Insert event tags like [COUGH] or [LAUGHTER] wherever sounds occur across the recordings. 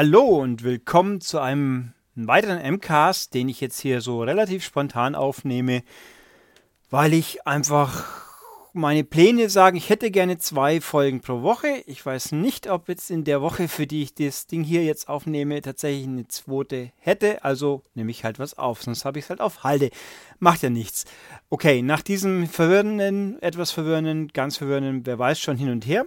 Hallo und willkommen zu einem weiteren MCAST, den ich jetzt hier so relativ spontan aufnehme, weil ich einfach meine Pläne sagen, ich hätte gerne zwei Folgen pro Woche. Ich weiß nicht, ob jetzt in der Woche, für die ich das Ding hier jetzt aufnehme, tatsächlich eine zweite hätte. Also nehme ich halt was auf, sonst habe ich es halt auf Halde. Macht ja nichts. Okay, nach diesem verwirrenden, etwas verwirrenden, ganz verwirrenden, wer weiß schon hin und her,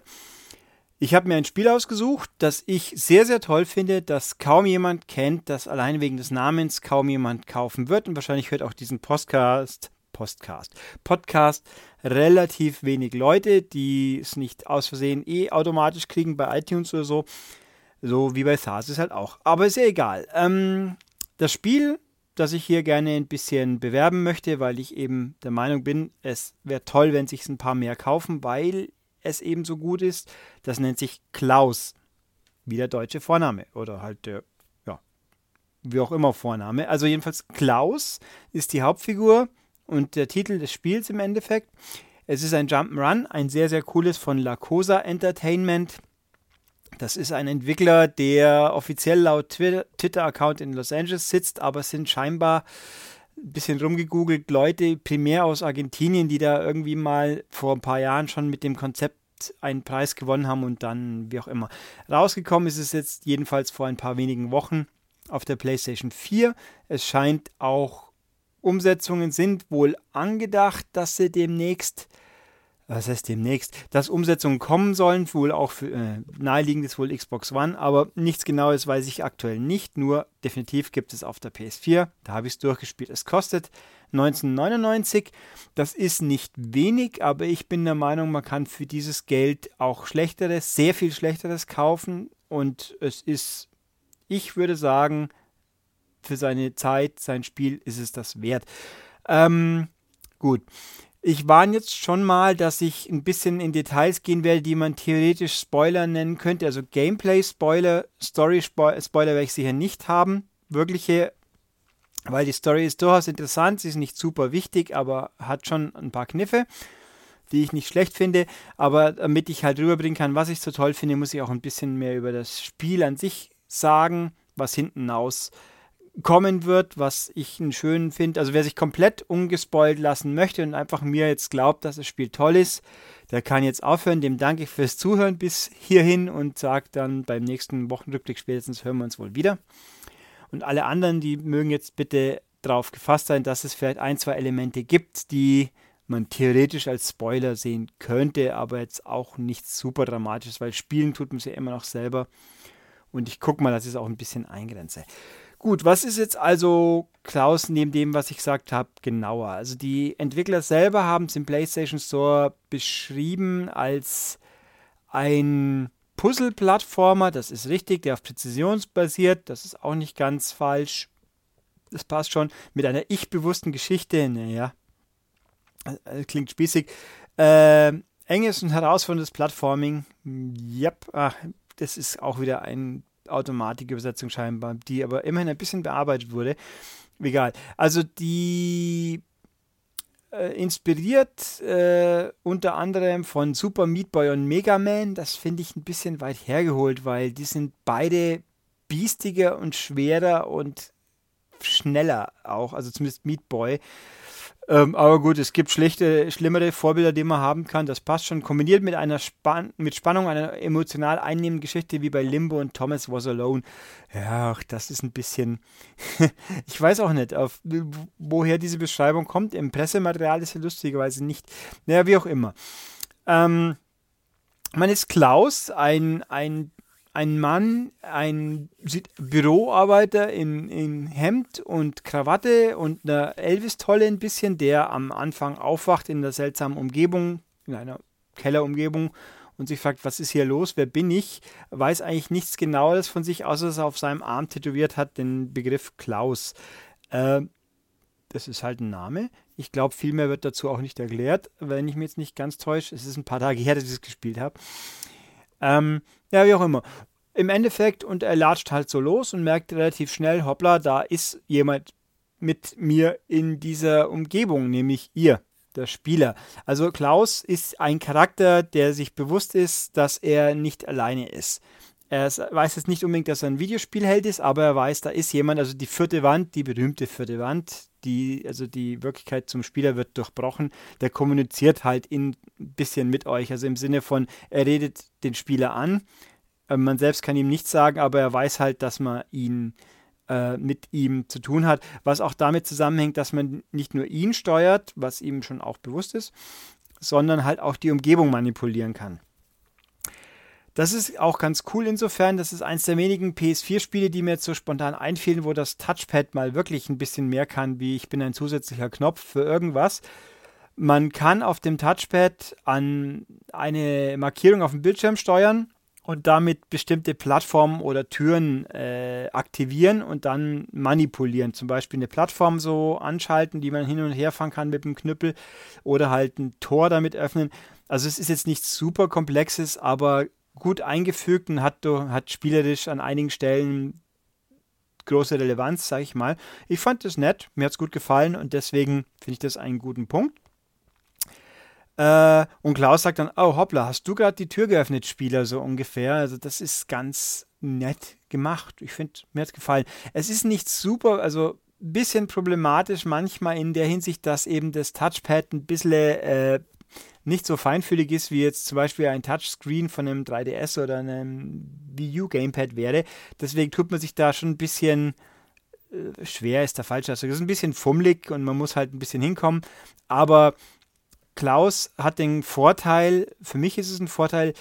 ich habe mir ein Spiel ausgesucht, das ich sehr, sehr toll finde, das kaum jemand kennt, das allein wegen des Namens kaum jemand kaufen wird und wahrscheinlich hört auch diesen Podcast, Podcast, Podcast relativ wenig Leute, die es nicht aus Versehen eh automatisch kriegen bei iTunes oder so. So wie bei SARS ist halt auch. Aber ist ja egal. Ähm, das Spiel, das ich hier gerne ein bisschen bewerben möchte, weil ich eben der Meinung bin, es wäre toll, wenn sich ein paar mehr kaufen, weil es eben so gut ist. Das nennt sich Klaus, wie der deutsche Vorname oder halt der, ja, wie auch immer Vorname. Also jedenfalls Klaus ist die Hauptfigur und der Titel des Spiels im Endeffekt. Es ist ein Jump'n'Run, ein sehr, sehr cooles von La Cosa Entertainment. Das ist ein Entwickler, der offiziell laut Twitter-Account in Los Angeles sitzt, aber es sind scheinbar ein bisschen rumgegoogelt, Leute primär aus Argentinien, die da irgendwie mal vor ein paar Jahren schon mit dem Konzept einen Preis gewonnen haben und dann, wie auch immer. Rausgekommen ist es jetzt jedenfalls vor ein paar wenigen Wochen auf der PlayStation 4. Es scheint auch Umsetzungen sind wohl angedacht, dass sie demnächst was heißt demnächst, dass Umsetzungen kommen sollen, wohl auch für, äh, naheliegend ist wohl Xbox One, aber nichts Genaues weiß ich aktuell nicht, nur definitiv gibt es auf der PS4, da habe ich es durchgespielt, es kostet 1999, das ist nicht wenig, aber ich bin der Meinung, man kann für dieses Geld auch schlechteres, sehr viel schlechteres kaufen und es ist, ich würde sagen, für seine Zeit, sein Spiel ist es das wert. Ähm, gut. Ich warne jetzt schon mal, dass ich ein bisschen in Details gehen werde, die man theoretisch Spoiler nennen könnte. Also Gameplay-Spoiler, Story-Spoiler werde ich sicher nicht haben. Wirkliche, weil die Story ist durchaus interessant, sie ist nicht super wichtig, aber hat schon ein paar Kniffe, die ich nicht schlecht finde. Aber damit ich halt rüberbringen kann, was ich so toll finde, muss ich auch ein bisschen mehr über das Spiel an sich sagen, was hinten aus kommen wird, was ich einen schönen finde. Also wer sich komplett ungespoilt lassen möchte und einfach mir jetzt glaubt, dass das Spiel toll ist, der kann jetzt aufhören. Dem danke ich fürs Zuhören bis hierhin und sagt dann beim nächsten Wochenrückblick spätestens hören wir uns wohl wieder. Und alle anderen, die mögen jetzt bitte darauf gefasst sein, dass es vielleicht ein, zwei Elemente gibt, die man theoretisch als Spoiler sehen könnte, aber jetzt auch nichts super dramatisches, weil spielen tut man es ja immer noch selber. Und ich gucke mal, dass ich es auch ein bisschen eingrenze. Gut, was ist jetzt also Klaus neben dem, was ich gesagt habe, genauer? Also die Entwickler selber haben es im PlayStation Store beschrieben als ein Puzzle-Plattformer, das ist richtig, der auf Präzision basiert, das ist auch nicht ganz falsch. Das passt schon. Mit einer ich-bewussten Geschichte, naja, äh, klingt spießig. Äh, enges und herausforderndes Plattforming, yep, ach, das ist auch wieder ein Automatikübersetzung scheinbar, die aber immerhin ein bisschen bearbeitet wurde. Egal. Also die äh, inspiriert äh, unter anderem von Super Meat Boy und Mega Man. Das finde ich ein bisschen weit hergeholt, weil die sind beide biestiger und schwerer und schneller auch. Also zumindest Meat Boy. Ähm, aber gut, es gibt schlechte, schlimmere Vorbilder, die man haben kann. Das passt schon. Kombiniert mit einer Span mit Spannung, einer emotional einnehmenden Geschichte wie bei Limbo und Thomas Was Alone. Ja, das ist ein bisschen. [LAUGHS] ich weiß auch nicht, auf, woher diese Beschreibung kommt. Im Pressematerial ist ja lustigerweise nicht. Naja, wie auch immer. Ähm, man ist Klaus, ein, ein ein Mann, ein Büroarbeiter in, in Hemd und Krawatte und einer Elvis-Tolle ein bisschen, der am Anfang aufwacht in der seltsamen Umgebung, in einer Kellerumgebung und sich fragt, was ist hier los, wer bin ich, weiß eigentlich nichts Genaues von sich, außer dass er auf seinem Arm tätowiert hat den Begriff Klaus. Äh, das ist halt ein Name. Ich glaube, viel mehr wird dazu auch nicht erklärt, wenn ich mich jetzt nicht ganz täusche. Es ist ein paar Tage her, dass ich es gespielt habe. Ähm, ja, wie auch immer. Im Endeffekt, und er latscht halt so los und merkt relativ schnell, hoppla, da ist jemand mit mir in dieser Umgebung, nämlich ihr, der Spieler. Also Klaus ist ein Charakter, der sich bewusst ist, dass er nicht alleine ist. Er weiß jetzt nicht unbedingt, dass er ein Videospielheld ist, aber er weiß, da ist jemand, also die vierte Wand, die berühmte vierte Wand, die, also die Wirklichkeit zum Spieler wird durchbrochen. Der kommuniziert halt ein bisschen mit euch, also im Sinne von, er redet den Spieler an. Äh, man selbst kann ihm nichts sagen, aber er weiß halt, dass man ihn äh, mit ihm zu tun hat, was auch damit zusammenhängt, dass man nicht nur ihn steuert, was ihm schon auch bewusst ist, sondern halt auch die Umgebung manipulieren kann. Das ist auch ganz cool insofern. Das ist eins der wenigen PS4-Spiele, die mir jetzt so spontan einfielen, wo das Touchpad mal wirklich ein bisschen mehr kann, wie ich bin ein zusätzlicher Knopf für irgendwas. Man kann auf dem Touchpad an eine Markierung auf dem Bildschirm steuern und damit bestimmte Plattformen oder Türen äh, aktivieren und dann manipulieren. Zum Beispiel eine Plattform so anschalten, die man hin und her fahren kann mit dem Knüppel oder halt ein Tor damit öffnen. Also es ist jetzt nichts super komplexes, aber gut eingefügt und hat, hat spielerisch an einigen Stellen große Relevanz, sage ich mal. Ich fand das nett, mir hat es gut gefallen und deswegen finde ich das einen guten Punkt. Äh, und Klaus sagt dann, oh hoppla, hast du gerade die Tür geöffnet, Spieler, so ungefähr. Also das ist ganz nett gemacht. Ich finde, mir hat es gefallen. Es ist nicht super, also ein bisschen problematisch manchmal in der Hinsicht, dass eben das Touchpad ein bisschen äh, nicht so feinfühlig ist, wie jetzt zum Beispiel ein Touchscreen von einem 3DS oder einem Wii U Gamepad wäre. Deswegen tut man sich da schon ein bisschen äh, schwer, ist der falsche Ausdruck. Es ist ein bisschen fummelig und man muss halt ein bisschen hinkommen. Aber Klaus hat den Vorteil, für mich ist es ein Vorteil,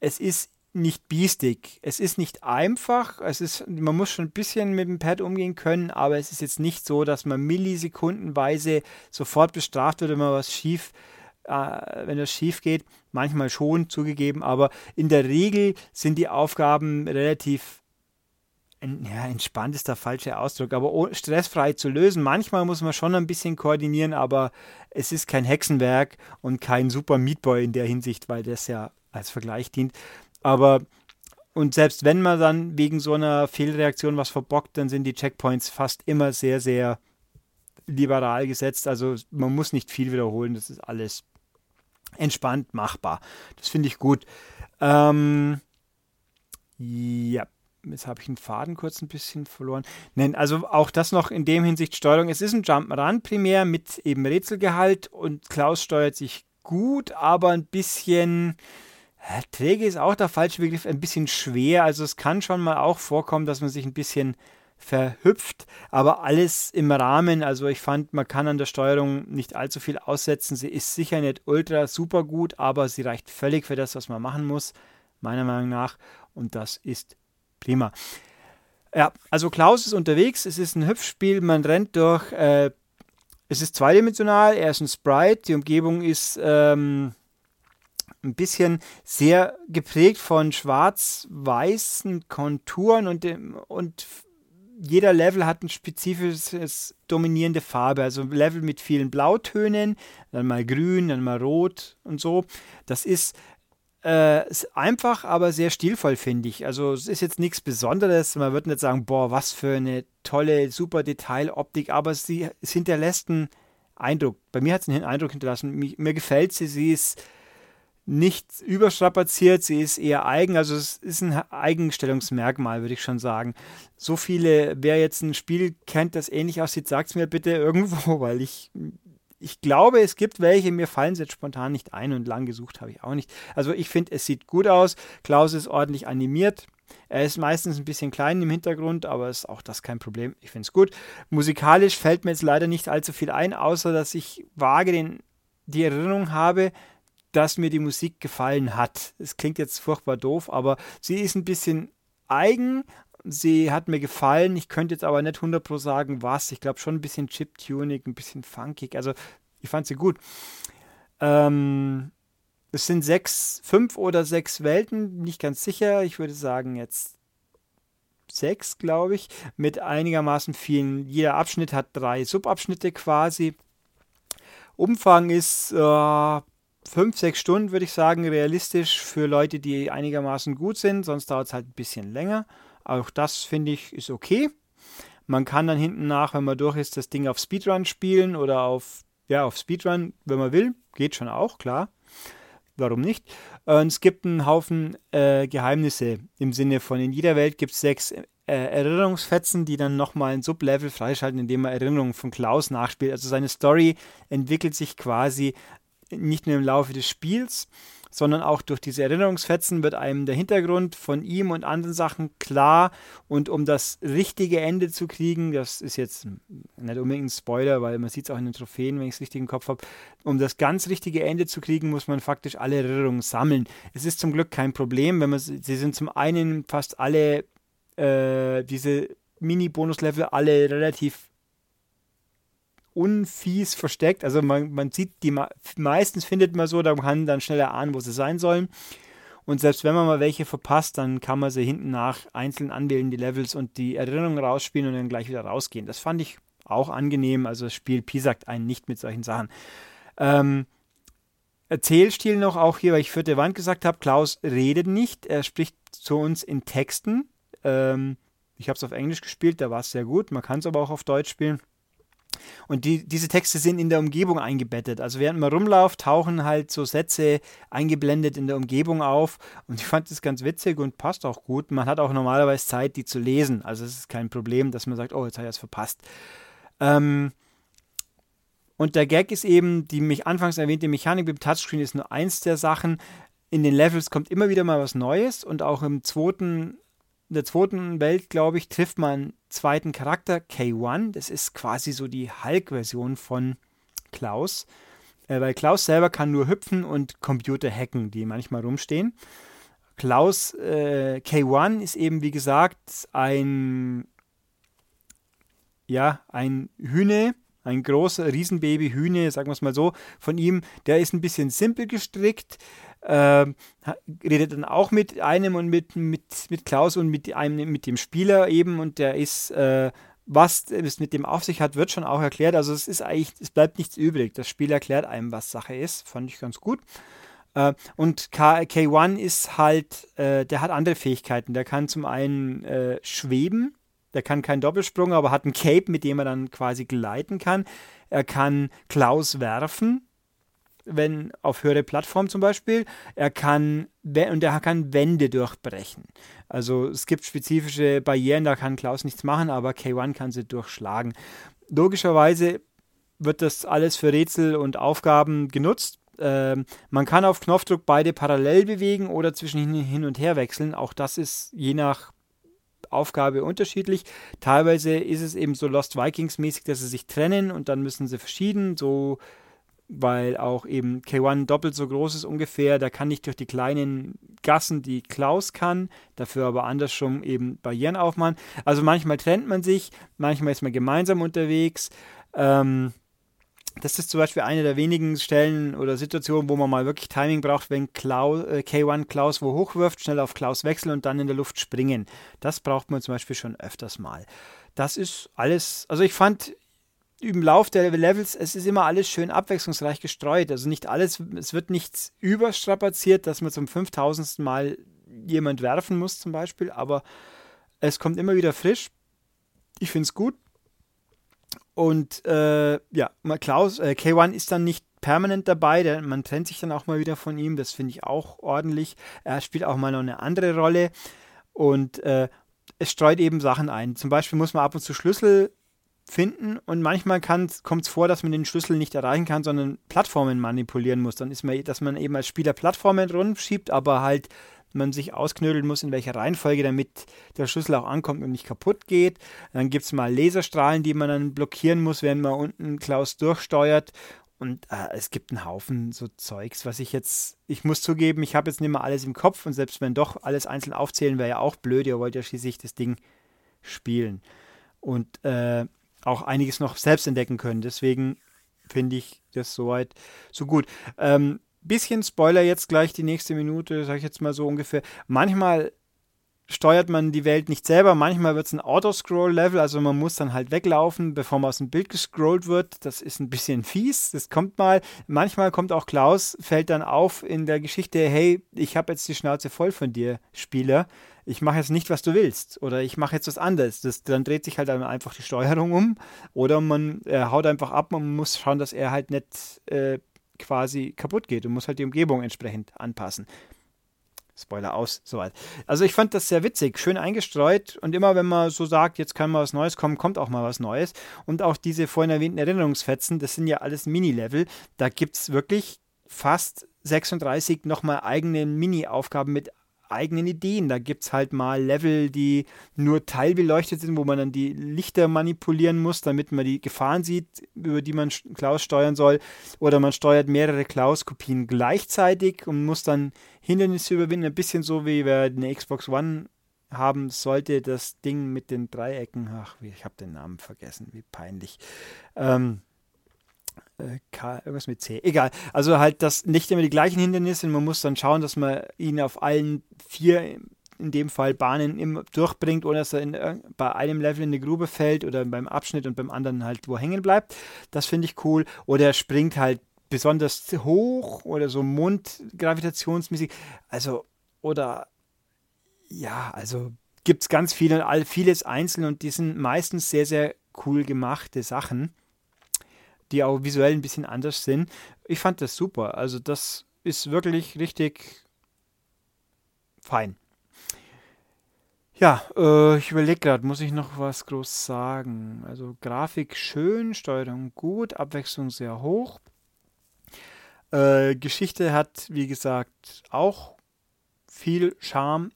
es ist nicht biestig. Es ist nicht einfach. Es ist, man muss schon ein bisschen mit dem Pad umgehen können, aber es ist jetzt nicht so, dass man millisekundenweise sofort bestraft wird, wenn man was schief äh, wenn das schief geht. Manchmal schon zugegeben, aber in der Regel sind die Aufgaben relativ ja, entspannt ist der falsche Ausdruck, aber stressfrei zu lösen. Manchmal muss man schon ein bisschen koordinieren, aber es ist kein Hexenwerk und kein super Meatboy in der Hinsicht, weil das ja als Vergleich dient. Aber und selbst wenn man dann wegen so einer Fehlreaktion was verbockt, dann sind die Checkpoints fast immer sehr, sehr liberal gesetzt. Also man muss nicht viel wiederholen, das ist alles entspannt machbar. Das finde ich gut. Ähm, ja, jetzt habe ich den Faden kurz ein bisschen verloren. Nein, also auch das noch in dem Hinsicht Steuerung. Es ist ein Jump'n'Run primär mit eben Rätselgehalt und Klaus steuert sich gut, aber ein bisschen äh, träge ist auch der falsche Begriff, ein bisschen schwer. Also es kann schon mal auch vorkommen, dass man sich ein bisschen verhüpft, aber alles im Rahmen. Also ich fand, man kann an der Steuerung nicht allzu viel aussetzen. Sie ist sicher nicht ultra super gut, aber sie reicht völlig für das, was man machen muss, meiner Meinung nach. Und das ist prima. Ja, also Klaus ist unterwegs. Es ist ein Hüpfspiel. Man rennt durch. Äh, es ist zweidimensional. Er ist ein Sprite. Die Umgebung ist ähm, ein bisschen sehr geprägt von schwarz-weißen Konturen und, und jeder Level hat ein spezifisches dominierende Farbe. Also Level mit vielen Blautönen, dann mal grün, dann mal rot und so. Das ist, äh, ist einfach, aber sehr stilvoll, finde ich. Also es ist jetzt nichts Besonderes. Man würde nicht sagen, boah, was für eine tolle, super Detailoptik, aber sie, es hinterlässt einen Eindruck. Bei mir hat es einen Eindruck hinterlassen. Mir, mir gefällt sie. Sie ist nicht überstrapaziert, sie ist eher eigen, also es ist ein Eigenstellungsmerkmal, würde ich schon sagen. So viele, wer jetzt ein Spiel kennt, das ähnlich aussieht, sagt es mir bitte [LAUGHS] irgendwo, weil ich, ich glaube, es gibt welche, mir fallen sie jetzt spontan nicht ein und lang gesucht habe ich auch nicht. Also ich finde, es sieht gut aus, Klaus ist ordentlich animiert, er ist meistens ein bisschen klein im Hintergrund, aber ist auch das kein Problem. Ich finde es gut. Musikalisch fällt mir jetzt leider nicht allzu viel ein, außer dass ich vage den, die Erinnerung habe, dass mir die Musik gefallen hat. Es klingt jetzt furchtbar doof, aber sie ist ein bisschen eigen. Sie hat mir gefallen. Ich könnte jetzt aber nicht 100% sagen, was. Ich glaube schon ein bisschen Chip-Tuning, ein bisschen funkig. Also ich fand sie gut. Ähm, es sind sechs, fünf oder sechs Welten, nicht ganz sicher. Ich würde sagen jetzt sechs, glaube ich, mit einigermaßen vielen. Jeder Abschnitt hat drei Subabschnitte quasi. Umfang ist äh, fünf, sechs Stunden, würde ich sagen, realistisch für Leute, die einigermaßen gut sind. Sonst dauert es halt ein bisschen länger. Auch das finde ich ist okay. Man kann dann hinten nach, wenn man durch ist, das Ding auf Speedrun spielen oder auf, ja, auf Speedrun, wenn man will. Geht schon auch, klar. warum nicht? Und es gibt einen Haufen äh, Geheimnisse im Sinne von, in jeder Welt gibt es sechs äh, Erinnerungsfetzen, die dann nochmal ein Sublevel freischalten, indem er Erinnerungen von Klaus nachspielt. Also seine Story entwickelt sich quasi nicht nur im Laufe des Spiels, sondern auch durch diese Erinnerungsfetzen wird einem der Hintergrund von ihm und anderen Sachen klar. Und um das richtige Ende zu kriegen, das ist jetzt nicht unbedingt ein Spoiler, weil man sieht es auch in den Trophäen, wenn ich es richtig im Kopf habe, um das ganz richtige Ende zu kriegen, muss man faktisch alle Erinnerungen sammeln. Es ist zum Glück kein Problem, wenn man sie sind zum einen fast alle äh, diese Mini-Bonus-Level alle relativ unfies versteckt. Also man, man sieht die meistens findet man so, da kann dann schneller ahnen, wo sie sein sollen. Und selbst wenn man mal welche verpasst, dann kann man sie hinten nach einzeln anwählen, die Levels und die Erinnerungen rausspielen und dann gleich wieder rausgehen. Das fand ich auch angenehm. Also das Spiel piesackt einen nicht mit solchen Sachen. Ähm, Erzählstil noch auch hier, weil ich vierte Wand gesagt habe, Klaus redet nicht, er spricht zu uns in Texten. Ähm, ich habe es auf Englisch gespielt, da war es sehr gut. Man kann es aber auch auf Deutsch spielen. Und die, diese Texte sind in der Umgebung eingebettet. Also während man rumläuft, tauchen halt so Sätze eingeblendet in der Umgebung auf. Und ich fand das ganz witzig und passt auch gut. Man hat auch normalerweise Zeit, die zu lesen. Also es ist kein Problem, dass man sagt, oh, jetzt habe ich es verpasst. Ähm, und der Gag ist eben, die mich anfangs erwähnte Mechanik mit dem Touchscreen ist nur eins der Sachen. In den Levels kommt immer wieder mal was Neues und auch im zweiten in der zweiten Welt, glaube ich, trifft man einen zweiten Charakter, K1. Das ist quasi so die Hulk-Version von Klaus. Äh, weil Klaus selber kann nur hüpfen und Computer hacken, die manchmal rumstehen. Klaus äh, K1 ist eben, wie gesagt, ein, ja, ein Hühne, ein großer Riesenbaby Hühne, sagen wir es mal so, von ihm. Der ist ein bisschen simpel gestrickt äh, redet dann auch mit einem und mit, mit, mit Klaus und mit einem, mit dem Spieler eben und der ist, äh, was es mit dem auf sich hat, wird schon auch erklärt. Also es ist eigentlich, es bleibt nichts übrig. Das Spiel erklärt einem, was Sache ist. Fand ich ganz gut. Äh, und K K1 ist halt, äh, der hat andere Fähigkeiten. Der kann zum einen äh, schweben, der kann keinen Doppelsprung, aber hat ein Cape, mit dem er dann quasi gleiten kann. Er kann Klaus werfen, wenn auf höhere Plattformen zum Beispiel. Er kann und er kann Wände durchbrechen. Also es gibt spezifische Barrieren, da kann Klaus nichts machen, aber K1 kann sie durchschlagen. Logischerweise wird das alles für Rätsel und Aufgaben genutzt. Ähm, man kann auf Knopfdruck beide parallel bewegen oder zwischen hin und her wechseln. Auch das ist je nach Aufgabe unterschiedlich. Teilweise ist es eben so Lost Vikings mäßig, dass sie sich trennen und dann müssen sie verschieden. So weil auch eben K1 doppelt so groß ist ungefähr. Da kann nicht durch die kleinen Gassen, die Klaus kann, dafür aber andersrum eben Barrieren aufmachen. Also manchmal trennt man sich, manchmal ist man gemeinsam unterwegs. Ähm, das ist zum Beispiel eine der wenigen Stellen oder Situationen, wo man mal wirklich Timing braucht, wenn Klaus, äh, K1 Klaus wo hochwirft, schnell auf Klaus wechseln und dann in der Luft springen. Das braucht man zum Beispiel schon öfters mal. Das ist alles, also ich fand im Lauf der Levels, es ist immer alles schön abwechslungsreich gestreut. Also nicht alles, es wird nichts überstrapaziert, dass man zum 5000. Mal jemand werfen muss zum Beispiel, aber es kommt immer wieder frisch. Ich finde es gut. Und äh, ja, Klaus, äh, K1 ist dann nicht permanent dabei, der, man trennt sich dann auch mal wieder von ihm, das finde ich auch ordentlich. Er spielt auch mal noch eine andere Rolle und äh, es streut eben Sachen ein. Zum Beispiel muss man ab und zu Schlüssel finden und manchmal kommt es vor, dass man den Schlüssel nicht erreichen kann, sondern Plattformen manipulieren muss. Dann ist man, dass man eben als Spieler Plattformen rumschiebt, aber halt man sich ausknödeln muss, in welcher Reihenfolge, damit der Schlüssel auch ankommt und nicht kaputt geht. Dann gibt es mal Laserstrahlen, die man dann blockieren muss, während man unten Klaus durchsteuert. Und äh, es gibt einen Haufen so Zeugs, was ich jetzt, ich muss zugeben, ich habe jetzt nicht mehr alles im Kopf und selbst wenn doch alles einzeln aufzählen, wäre ja auch blöd. Ihr wollt ja schließlich das Ding spielen. Und äh, auch einiges noch selbst entdecken können. Deswegen finde ich das soweit so gut. Ähm, bisschen Spoiler jetzt gleich die nächste Minute, sage ich jetzt mal so ungefähr. Manchmal steuert man die Welt nicht selber, manchmal wird es ein Autoscroll-Level, also man muss dann halt weglaufen, bevor man aus dem Bild gescrollt wird. Das ist ein bisschen [LAUGHS] fies, das kommt mal. Manchmal kommt auch Klaus, fällt dann auf in der Geschichte, hey, ich habe jetzt die Schnauze voll von dir, Spieler ich mache jetzt nicht, was du willst oder ich mache jetzt was anderes. Das, dann dreht sich halt einfach die Steuerung um oder man äh, haut einfach ab und muss schauen, dass er halt nicht äh, quasi kaputt geht. Du musst halt die Umgebung entsprechend anpassen. Spoiler aus, soweit. Also ich fand das sehr witzig, schön eingestreut und immer wenn man so sagt, jetzt kann mal was Neues kommen, kommt auch mal was Neues. Und auch diese vorhin erwähnten Erinnerungsfetzen, das sind ja alles Mini-Level. Da gibt es wirklich fast 36 nochmal eigene Mini-Aufgaben mit eigenen Ideen. Da gibt es halt mal Level, die nur teilbeleuchtet sind, wo man dann die Lichter manipulieren muss, damit man die Gefahren sieht, über die man Klaus steuern soll. Oder man steuert mehrere Klaus-Kopien gleichzeitig und muss dann Hindernisse überwinden. Ein bisschen so, wie wir eine Xbox One haben sollte, das Ding mit den Dreiecken. Ach, ich habe den Namen vergessen, wie peinlich. Ähm, äh, K, irgendwas mit C. Egal. Also halt, dass nicht immer die gleichen Hindernisse. Man muss dann schauen, dass man ihn auf allen vier, in dem Fall Bahnen, immer durchbringt, ohne dass er in, bei einem Level in eine Grube fällt oder beim Abschnitt und beim anderen halt wo hängen bleibt. Das finde ich cool. Oder er springt halt besonders hoch oder so mundgravitationsmäßig. Also, oder ja, also gibt es ganz viele, vieles einzeln und die sind meistens sehr, sehr cool gemachte Sachen die auch visuell ein bisschen anders sind. Ich fand das super. Also das ist wirklich richtig fein. Ja, äh, ich überlege gerade, muss ich noch was groß sagen? Also Grafik schön, Steuerung gut, Abwechslung sehr hoch. Äh, Geschichte hat, wie gesagt, auch viel Charme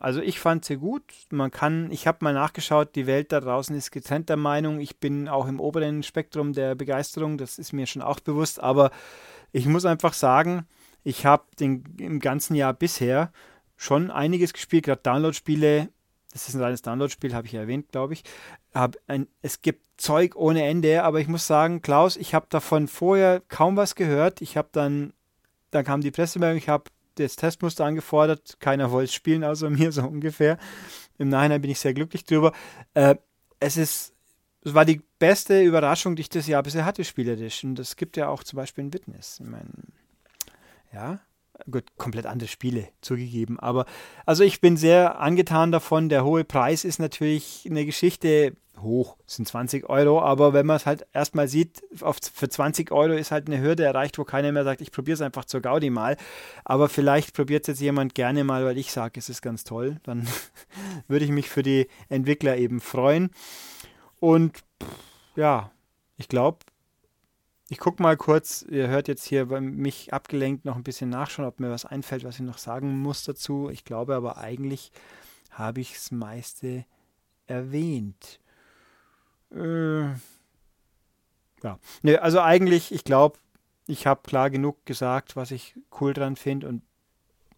also ich fand sie gut. Man kann, ich habe mal nachgeschaut, die Welt da draußen ist getrennter Meinung. Ich bin auch im oberen Spektrum der Begeisterung, das ist mir schon auch bewusst. Aber ich muss einfach sagen, ich habe im ganzen Jahr bisher schon einiges gespielt, gerade Download-Spiele. Das ist ein reines Download-Spiel, habe ich ja erwähnt, glaube ich. Ein, es gibt Zeug ohne Ende, aber ich muss sagen, Klaus, ich habe davon vorher kaum was gehört. Ich habe dann, dann kam die Pressemeldung, ich habe das Testmuster angefordert. Keiner wollte es spielen, außer mir, so ungefähr. Im Nachhinein bin ich sehr glücklich drüber. Äh, es ist, es war die beste Überraschung, die ich das Jahr bisher hatte, spielerisch. Und es gibt ja auch zum Beispiel ein Witness. Ich meine, ja, gut, komplett andere Spiele zugegeben. Aber also ich bin sehr angetan davon. Der hohe Preis ist natürlich eine Geschichte hoch, sind 20 Euro, aber wenn man es halt erstmal sieht, auf, für 20 Euro ist halt eine Hürde erreicht, wo keiner mehr sagt, ich probiere es einfach zur Gaudi mal. Aber vielleicht probiert es jetzt jemand gerne mal, weil ich sage, es ist ganz toll. Dann [LAUGHS] würde ich mich für die Entwickler eben freuen. Und ja, ich glaube, ich gucke mal kurz, ihr hört jetzt hier bei mich abgelenkt noch ein bisschen nachschauen, ob mir was einfällt, was ich noch sagen muss dazu. Ich glaube aber eigentlich habe ich das meiste erwähnt. Äh, ja, ne, also eigentlich, ich glaube, ich habe klar genug gesagt, was ich cool dran finde und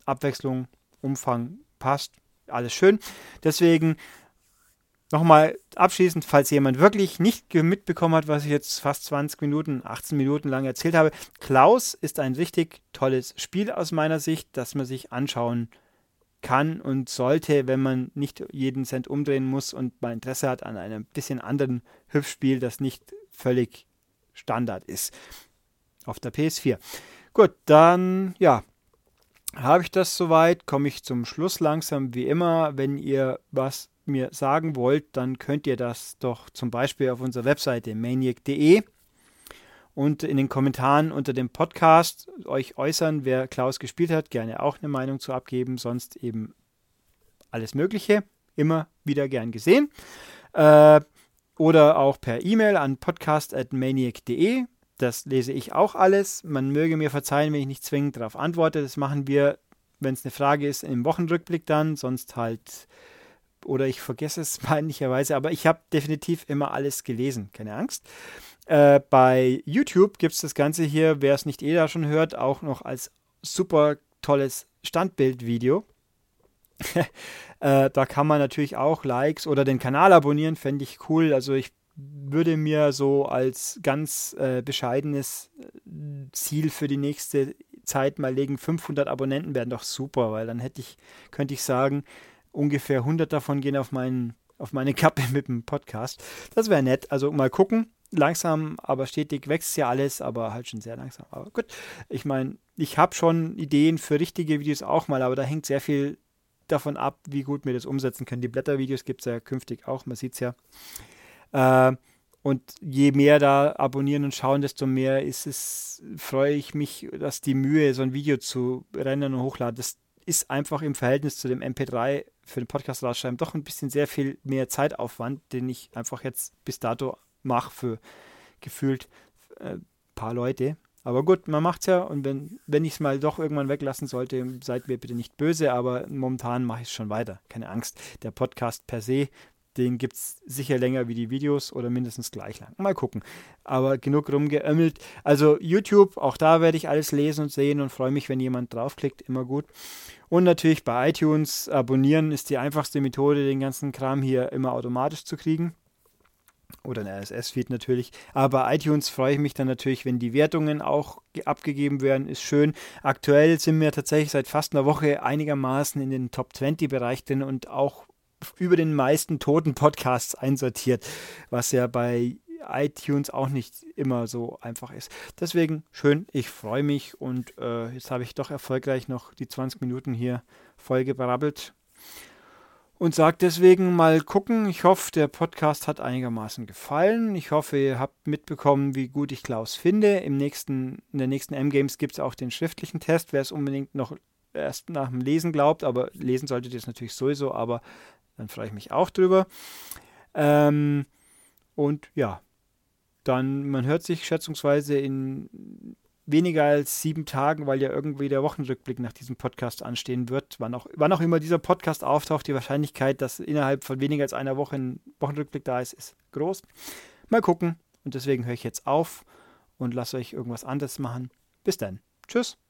Abwechslung, Umfang passt, alles schön. Deswegen Nochmal abschließend, falls jemand wirklich nicht mitbekommen hat, was ich jetzt fast 20 Minuten, 18 Minuten lang erzählt habe. Klaus ist ein richtig tolles Spiel aus meiner Sicht, das man sich anschauen kann und sollte, wenn man nicht jeden Cent umdrehen muss und mal Interesse hat an einem bisschen anderen Hüpfspiel, das nicht völlig Standard ist. Auf der PS4. Gut, dann ja, habe ich das soweit, komme ich zum Schluss langsam wie immer. Wenn ihr was mir sagen wollt, dann könnt ihr das doch zum Beispiel auf unserer Webseite maniac.de und in den Kommentaren unter dem Podcast euch äußern, wer Klaus gespielt hat, gerne auch eine Meinung zu abgeben, sonst eben alles Mögliche, immer wieder gern gesehen. Äh, oder auch per E-Mail an podcast.maniac.de. Das lese ich auch alles. Man möge mir verzeihen, wenn ich nicht zwingend darauf antworte. Das machen wir, wenn es eine Frage ist, im Wochenrückblick dann, sonst halt oder ich vergesse es [LAUGHS] peinlicherweise, aber ich habe definitiv immer alles gelesen, keine Angst. Äh, bei YouTube gibt es das Ganze hier, wer es nicht eh da schon hört, auch noch als super tolles Standbildvideo. [LAUGHS] äh, da kann man natürlich auch Likes oder den Kanal abonnieren, fände ich cool. Also ich würde mir so als ganz äh, bescheidenes äh, Ziel für die nächste Zeit mal legen, 500 Abonnenten wären doch super, weil dann hätte ich, könnte ich sagen, ungefähr 100 davon gehen auf, meinen, auf meine Kappe [LAUGHS] mit dem Podcast. Das wäre nett. Also mal gucken. Langsam, aber stetig wächst ja alles, aber halt schon sehr langsam. Aber gut, ich meine, ich habe schon Ideen für richtige Videos auch mal, aber da hängt sehr viel davon ab, wie gut wir das umsetzen können. Die Blättervideos gibt es ja künftig auch, man sieht es ja. Äh, Und je mehr da abonnieren und schauen, desto mehr ist es, freue ich mich, dass die Mühe, so ein Video zu rendern und hochladen, das ist einfach im Verhältnis zu dem MP3 für den Podcast rausschreiben doch ein bisschen sehr viel mehr Zeitaufwand, den ich einfach jetzt bis dato mache für gefühlt ein äh, paar Leute. Aber gut, man macht es ja und wenn, wenn ich es mal doch irgendwann weglassen sollte, seid mir bitte nicht böse, aber momentan mache ich es schon weiter. Keine Angst. Der Podcast per se den gibt es sicher länger wie die Videos oder mindestens gleich lang. Mal gucken. Aber genug rumgeömmelt. Also YouTube, auch da werde ich alles lesen und sehen und freue mich, wenn jemand draufklickt. Immer gut. Und natürlich bei iTunes abonnieren ist die einfachste Methode, den ganzen Kram hier immer automatisch zu kriegen. Oder ein RSS-Feed natürlich. Aber bei iTunes freue ich mich dann natürlich, wenn die Wertungen auch abgegeben werden. Ist schön. Aktuell sind wir tatsächlich seit fast einer Woche einigermaßen in den Top 20-Bereich drin und auch über den meisten toten Podcasts einsortiert, was ja bei iTunes auch nicht immer so einfach ist. Deswegen schön, ich freue mich und äh, jetzt habe ich doch erfolgreich noch die 20 Minuten hier voll gebrabbelt und sage deswegen mal gucken. Ich hoffe, der Podcast hat einigermaßen gefallen. Ich hoffe, ihr habt mitbekommen, wie gut ich Klaus finde. Im nächsten, in der nächsten M-Games gibt es auch den schriftlichen Test, wer es unbedingt noch erst nach dem Lesen glaubt, aber lesen solltet ihr es natürlich sowieso, aber dann freue ich mich auch drüber. Ähm, und ja, dann, man hört sich schätzungsweise in weniger als sieben Tagen, weil ja irgendwie der Wochenrückblick nach diesem Podcast anstehen wird. Wann auch, wann auch immer dieser Podcast auftaucht, die Wahrscheinlichkeit, dass innerhalb von weniger als einer Woche ein Wochenrückblick da ist, ist groß. Mal gucken. Und deswegen höre ich jetzt auf und lasse euch irgendwas anderes machen. Bis dann. Tschüss.